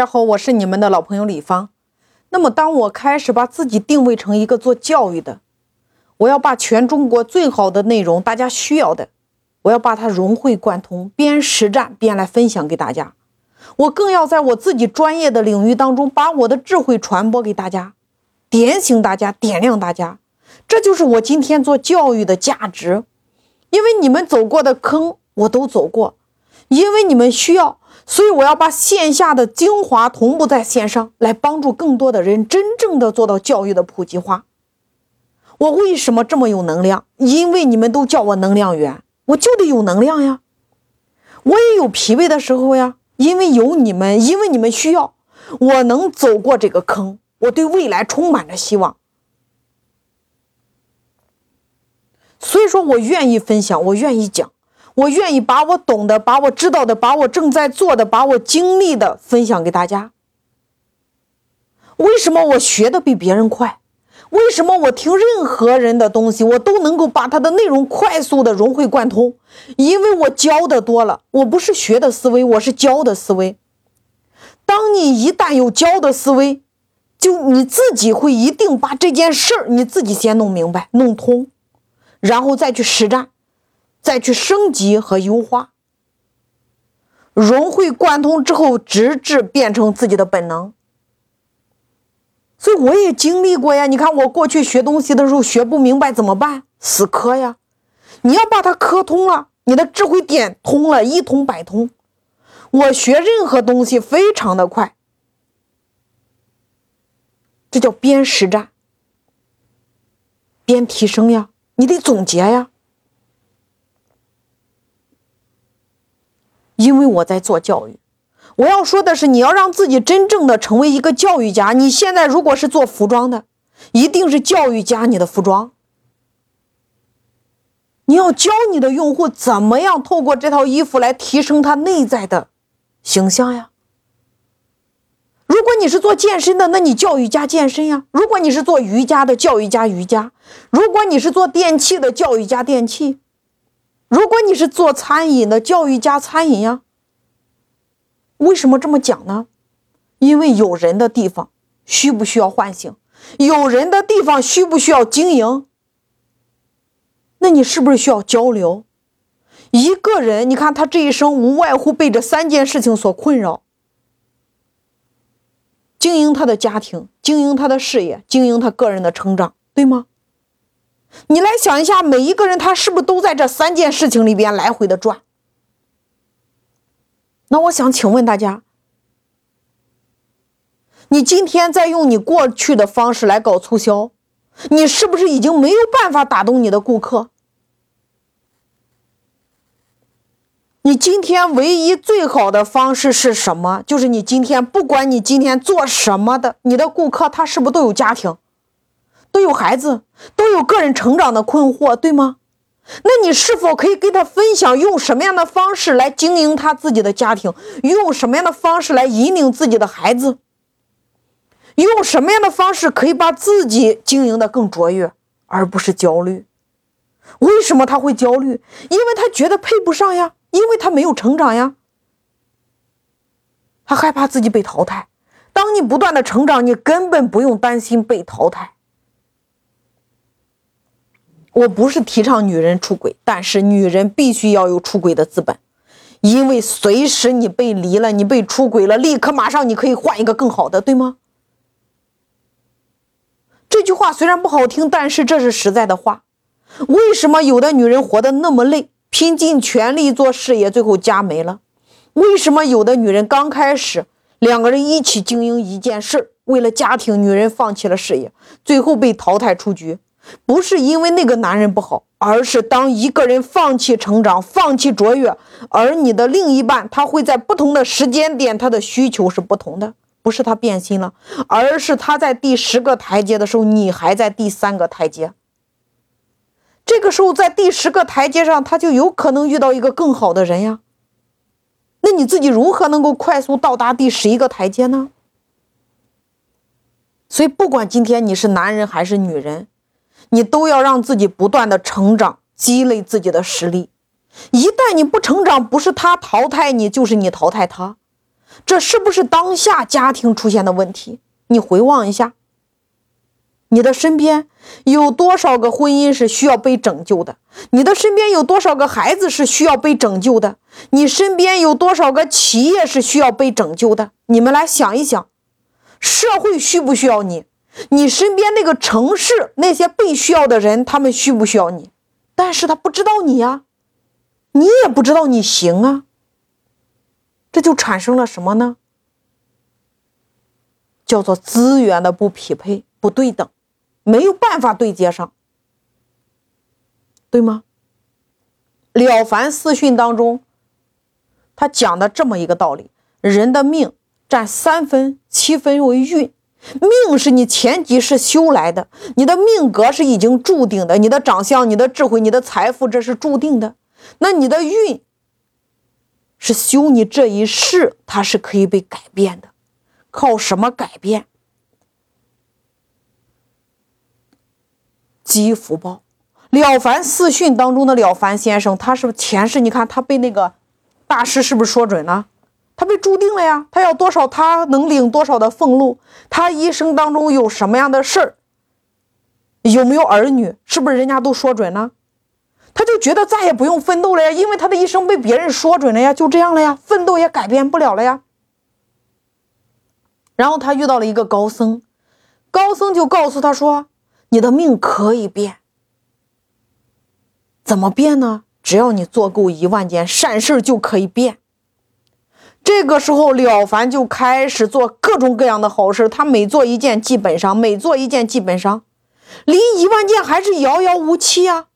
大家好，我是你们的老朋友李芳。那么，当我开始把自己定位成一个做教育的，我要把全中国最好的内容，大家需要的，我要把它融会贯通，边实战边来分享给大家。我更要在我自己专业的领域当中，把我的智慧传播给大家，点醒大家，点亮大家。这就是我今天做教育的价值。因为你们走过的坑，我都走过；因为你们需要。所以我要把线下的精华同步在线上，来帮助更多的人真正的做到教育的普及化。我为什么这么有能量？因为你们都叫我能量源，我就得有能量呀。我也有疲惫的时候呀，因为有你们，因为你们需要，我能走过这个坑。我对未来充满着希望，所以说我愿意分享，我愿意讲。我愿意把我懂的、把我知道的、把我正在做的、把我经历的分享给大家。为什么我学的比别人快？为什么我听任何人的东西，我都能够把他的内容快速的融会贯通？因为我教的多了，我不是学的思维，我是教的思维。当你一旦有教的思维，就你自己会一定把这件事儿你自己先弄明白、弄通，然后再去实战。再去升级和优化，融会贯通之后，直至变成自己的本能。所以我也经历过呀。你看我过去学东西的时候学不明白怎么办？死磕呀！你要把它磕通了，你的智慧点通了，一通百通。我学任何东西非常的快，这叫边实战边提升呀。你得总结呀。因为我在做教育，我要说的是，你要让自己真正的成为一个教育家。你现在如果是做服装的，一定是教育家你的服装。你要教你的用户怎么样透过这套衣服来提升他内在的形象呀。如果你是做健身的，那你教育家健身呀；如果你是做瑜伽的，教育家瑜伽；如果你是做电器的，教育家电器。如果你是做餐饮的，教育加餐饮呀。为什么这么讲呢？因为有人的地方需不需要唤醒？有人的地方需不需要经营？那你是不是需要交流？一个人，你看他这一生无外乎被这三件事情所困扰：经营他的家庭，经营他的事业，经营他个人的成长，对吗？你来想一下，每一个人他是不是都在这三件事情里边来回的转？那我想请问大家，你今天在用你过去的方式来搞促销，你是不是已经没有办法打动你的顾客？你今天唯一最好的方式是什么？就是你今天不管你今天做什么的，你的顾客他是不是都有家庭？都有孩子，都有个人成长的困惑，对吗？那你是否可以跟他分享，用什么样的方式来经营他自己的家庭？用什么样的方式来引领自己的孩子？用什么样的方式可以把自己经营的更卓越，而不是焦虑？为什么他会焦虑？因为他觉得配不上呀，因为他没有成长呀，他害怕自己被淘汰。当你不断的成长，你根本不用担心被淘汰。我不是提倡女人出轨，但是女人必须要有出轨的资本，因为随时你被离了，你被出轨了，立刻马上你可以换一个更好的，对吗？这句话虽然不好听，但是这是实在的话。为什么有的女人活得那么累，拼尽全力做事业，最后家没了？为什么有的女人刚开始两个人一起经营一件事，为了家庭，女人放弃了事业，最后被淘汰出局？不是因为那个男人不好，而是当一个人放弃成长、放弃卓越，而你的另一半他会在不同的时间点，他的需求是不同的。不是他变心了，而是他在第十个台阶的时候，你还在第三个台阶。这个时候，在第十个台阶上，他就有可能遇到一个更好的人呀。那你自己如何能够快速到达第十一个台阶呢？所以，不管今天你是男人还是女人。你都要让自己不断的成长，积累自己的实力。一旦你不成长，不是他淘汰你，就是你淘汰他。这是不是当下家庭出现的问题？你回望一下，你的身边有多少个婚姻是需要被拯救的？你的身边有多少个孩子是需要被拯救的？你身边有多少个企业是需要被拯救的？你们来想一想，社会需不需要你？你身边那个城市那些被需要的人，他们需不需要你？但是他不知道你呀，你也不知道你行啊。这就产生了什么呢？叫做资源的不匹配、不对等，没有办法对接上，对吗？《了凡四训》当中，他讲的这么一个道理：人的命占三分，七分为运。命是你前几世修来的，你的命格是已经注定的，你的长相、你的智慧、你的财富，这是注定的。那你的运是修你这一世，它是可以被改变的。靠什么改变？积福报。了凡四训当中的了凡先生，他是前世，你看他被那个大师是不是说准了？他被注定了呀，他要多少，他能领多少的俸禄。他一生当中有什么样的事儿，有没有儿女，是不是人家都说准了？他就觉得再也不用奋斗了呀，因为他的一生被别人说准了呀，就这样了呀，奋斗也改变不了了呀。然后他遇到了一个高僧，高僧就告诉他说：“你的命可以变，怎么变呢？只要你做够一万件善事就可以变。”这个时候，了凡就开始做各种各样的好事。他每做一件，基本上每做一件，基本上离一万件还是遥遥无期呀。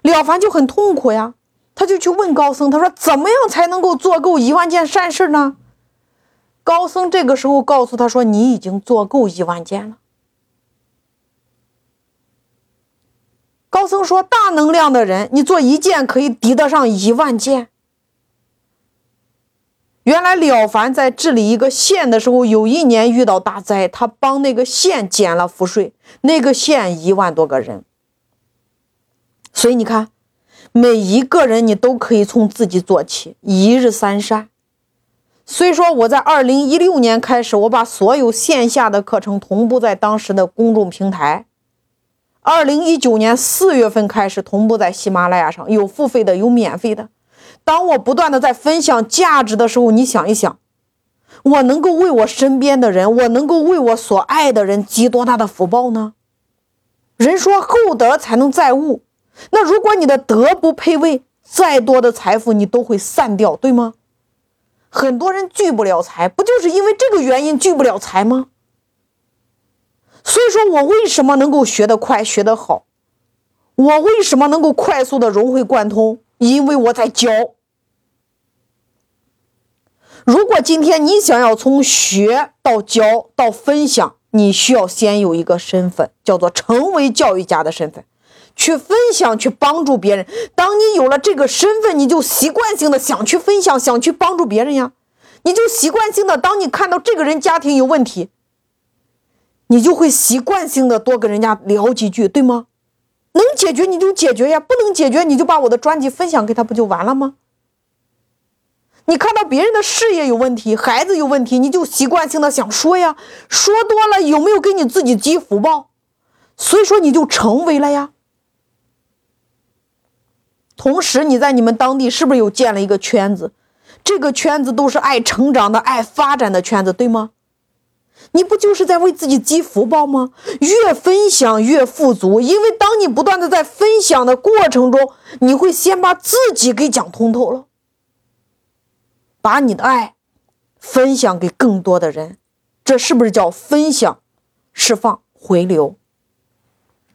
了凡就很痛苦呀，他就去问高僧，他说：“怎么样才能够做够一万件善事呢？”高僧这个时候告诉他说：“你已经做够一万件了。”高僧说：“大能量的人，你做一件可以抵得上一万件。”原来了凡在治理一个县的时候，有一年遇到大灾，他帮那个县减了赋税，那个县一万多个人。所以你看，每一个人你都可以从自己做起，一日三善。所以说，我在二零一六年开始，我把所有线下的课程同步在当时的公众平台。二零一九年四月份开始同步在喜马拉雅上，有付费的，有免费的。当我不断的在分享价值的时候，你想一想，我能够为我身边的人，我能够为我所爱的人积多大的福报呢？人说厚德才能载物，那如果你的德不配位，再多的财富你都会散掉，对吗？很多人聚不了财，不就是因为这个原因聚不了财吗？所以说我为什么能够学得快、学得好？我为什么能够快速的融会贯通？因为我在教。如果今天你想要从学到教到分享，你需要先有一个身份，叫做成为教育家的身份，去分享，去帮助别人。当你有了这个身份，你就习惯性的想去分享，想去帮助别人呀。你就习惯性的，当你看到这个人家庭有问题，你就会习惯性的多跟人家聊几句，对吗？能解决你就解决呀，不能解决你就把我的专辑分享给他，不就完了吗？你看到别人的事业有问题，孩子有问题，你就习惯性的想说呀，说多了有没有给你自己积福报？所以说你就成为了呀。同时你在你们当地是不是又建了一个圈子？这个圈子都是爱成长的、爱发展的圈子，对吗？你不就是在为自己积福报吗？越分享越富足，因为当你不断的在分享的过程中，你会先把自己给讲通透了。把你的爱分享给更多的人，这是不是叫分享、释放、回流？